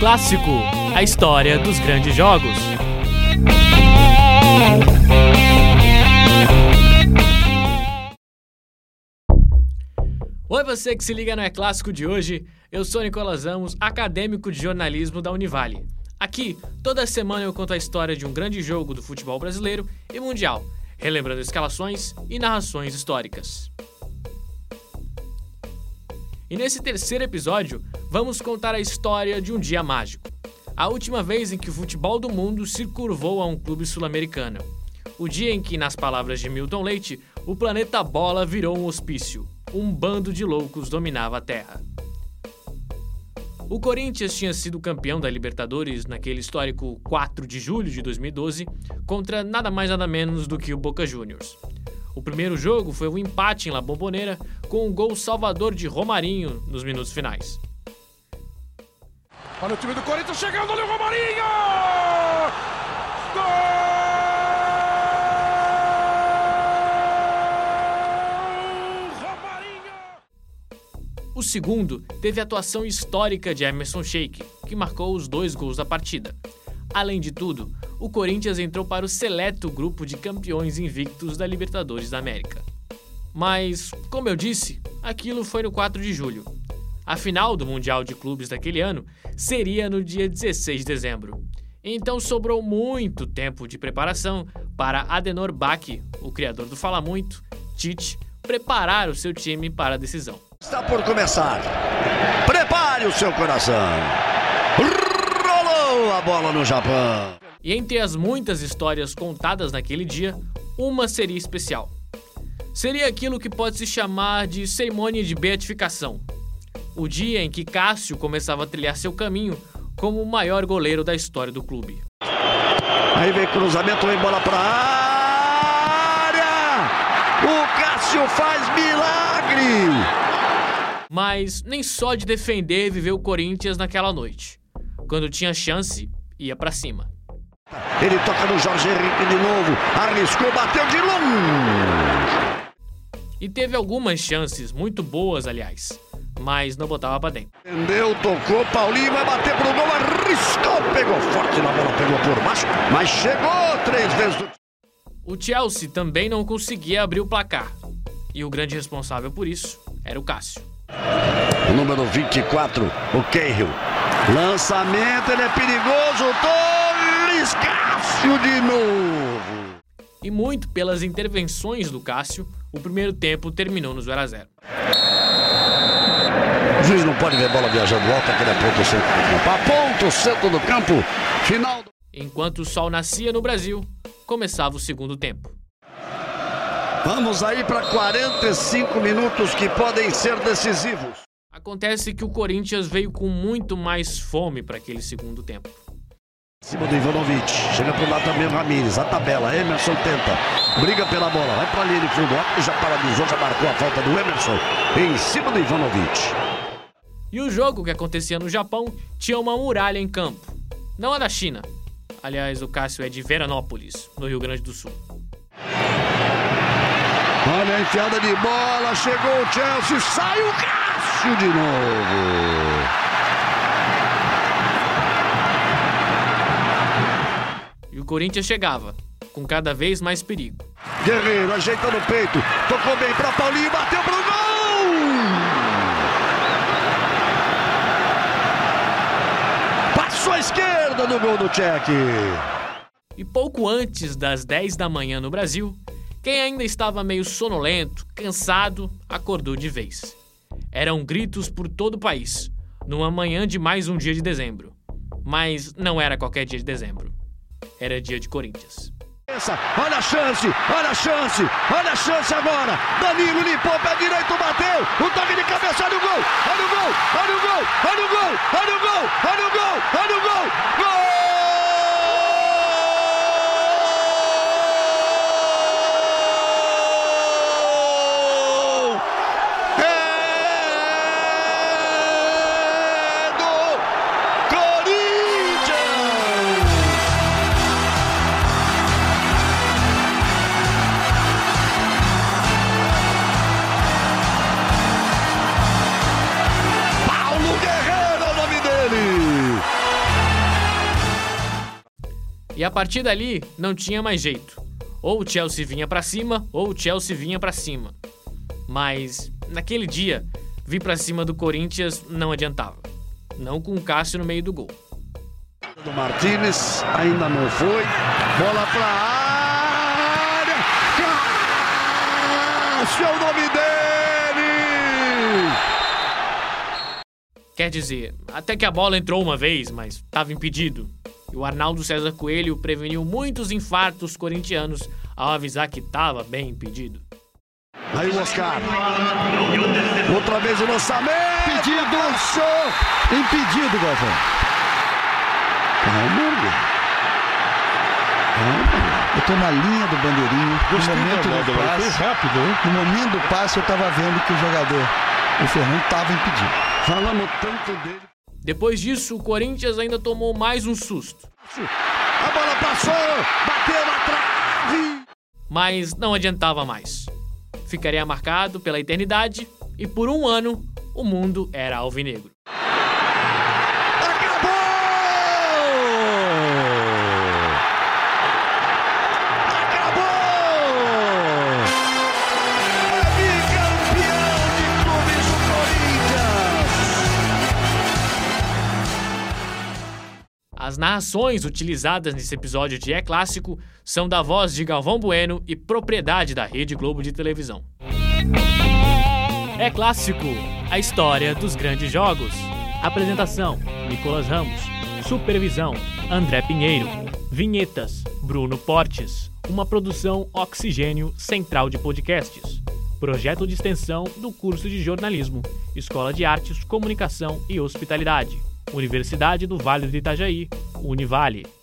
Clássico, a história dos grandes jogos. Oi, você que se liga no É Clássico de hoje. Eu sou Nicolas Amos, acadêmico de jornalismo da Univale. Aqui, toda semana eu conto a história de um grande jogo do futebol brasileiro e mundial, relembrando escalações e narrações históricas. E nesse terceiro episódio, vamos contar a história de um dia mágico. A última vez em que o futebol do mundo se curvou a um clube sul-americano. O dia em que, nas palavras de Milton Leite, o planeta Bola virou um hospício. Um bando de loucos dominava a Terra. O Corinthians tinha sido campeão da Libertadores naquele histórico 4 de julho de 2012 contra nada mais nada menos do que o Boca Juniors. O primeiro jogo foi um empate em La Bombonera com um gol salvador de Romarinho nos minutos finais. Olha o time do Corinthians chegando o Romarinho! Gol! Romarinho! O segundo teve a atuação histórica de Emerson Sheik, que marcou os dois gols da partida. Além de tudo, o Corinthians entrou para o seleto grupo de campeões invictos da Libertadores da América. Mas, como eu disse, aquilo foi no 4 de julho. A final do Mundial de Clubes daquele ano seria no dia 16 de dezembro. Então sobrou muito tempo de preparação para Adenor Bach, o criador do Fala Muito, Tite, preparar o seu time para a decisão. Está por começar. Prepare o seu coração. Rolou a bola no Japão. E entre as muitas histórias contadas naquele dia, uma seria especial. Seria aquilo que pode se chamar de cerimônia de beatificação. O dia em que Cássio começava a trilhar seu caminho como o maior goleiro da história do clube. Aí vem cruzamento, vem bola para área. O Cássio faz milagre. Mas nem só de defender viveu o Corinthians naquela noite. Quando tinha chance, ia para cima. Ele toca no Jorge Henrique de novo. Arriscou, bateu de longe. E teve algumas chances, muito boas, aliás, mas não botava para dentro. Entendeu, tocou, Paulinho vai bater pro gol, arriscou, pegou forte na bola, pegou por baixo, mas chegou três vezes. O Chelsea também não conseguia abrir o placar. E o grande responsável por isso era o Cássio. O número 24, o Cahill. Lançamento, ele é perigoso, Torres, Cássio de novo. E muito pelas intervenções do Cássio, o primeiro tempo terminou no 0 a 0. O juiz não pode ver bola viajando alta, aquele é ponto centro do campo. Centro do campo, final. Do... Enquanto o sol nascia no Brasil, começava o segundo tempo. Vamos aí para 45 minutos que podem ser decisivos. Acontece que o Corinthians veio com muito mais fome para aquele segundo tempo. Cima do Ivanovic, chega pro lado também o Ramires, a tabela, Emerson tenta, briga pela bola, vai pra linha de fundo, já paralisou, já marcou a falta do Emerson, em cima do Ivanovic. E o jogo que acontecia no Japão tinha uma muralha em campo, não a da China. Aliás, o Cássio é de Veranópolis, no Rio Grande do Sul. Olha a enfiada de bola, chegou o Chelsea, sai o Cássio de novo. Corinthians chegava, com cada vez mais perigo. Guerreiro ajeitando o peito, tocou bem para Paulinho, bateu pro gol! Passou à esquerda no gol do Tchek. E pouco antes das 10 da manhã no Brasil, quem ainda estava meio sonolento, cansado, acordou de vez. Eram gritos por todo o país, numa manhã de mais um dia de dezembro. Mas não era qualquer dia de dezembro. Era dia de Corinthians. Olha a chance, olha a chance, olha a chance agora. Danilo limpou, pé direito, bateu. O toque de cabeça, olha o gol, olha o gol, olha o gol, olha o gol, olha o gol, olha o gol, olha o gol. Gol! É E a partir dali não tinha mais jeito. Ou o Chelsea vinha para cima, ou o Chelsea vinha para cima. Mas naquele dia, vir para cima do Corinthians não adiantava. Não com o Cássio no meio do gol. Do Martinez ainda não foi. Bola para área. Cássio é o nome dele. Quer dizer, até que a bola entrou uma vez, mas estava impedido. E o Arnaldo César Coelho preveniu muitos infartos corintianos ao avisar que estava bem impedido. Aí o Oscar. Outra vez o lançamento. Impedido. Show. Impedido, Galvão. Calma. Calma. Eu tô na linha do bandeirinho. Gostei no momento do bola, passe. foi rápido, hein? No momento do passe, eu tava vendo que o jogador, o Fernando, tava impedido. Falamos tanto dele. Depois disso, o Corinthians ainda tomou mais um susto. A bola passou. Bateu na trave. Mas não adiantava mais. Ficaria marcado pela eternidade e por um ano o mundo era alvinegro. As narrações utilizadas nesse episódio de É Clássico são da voz de Galvão Bueno e propriedade da Rede Globo de televisão. É Clássico, a história dos grandes jogos. Apresentação: Nicolas Ramos. Supervisão: André Pinheiro. Vinhetas: Bruno Portes. Uma produção Oxigênio Central de Podcasts. Projeto de extensão do curso de jornalismo, Escola de Artes, Comunicação e Hospitalidade. Universidade do Vale do Itajaí, Univale.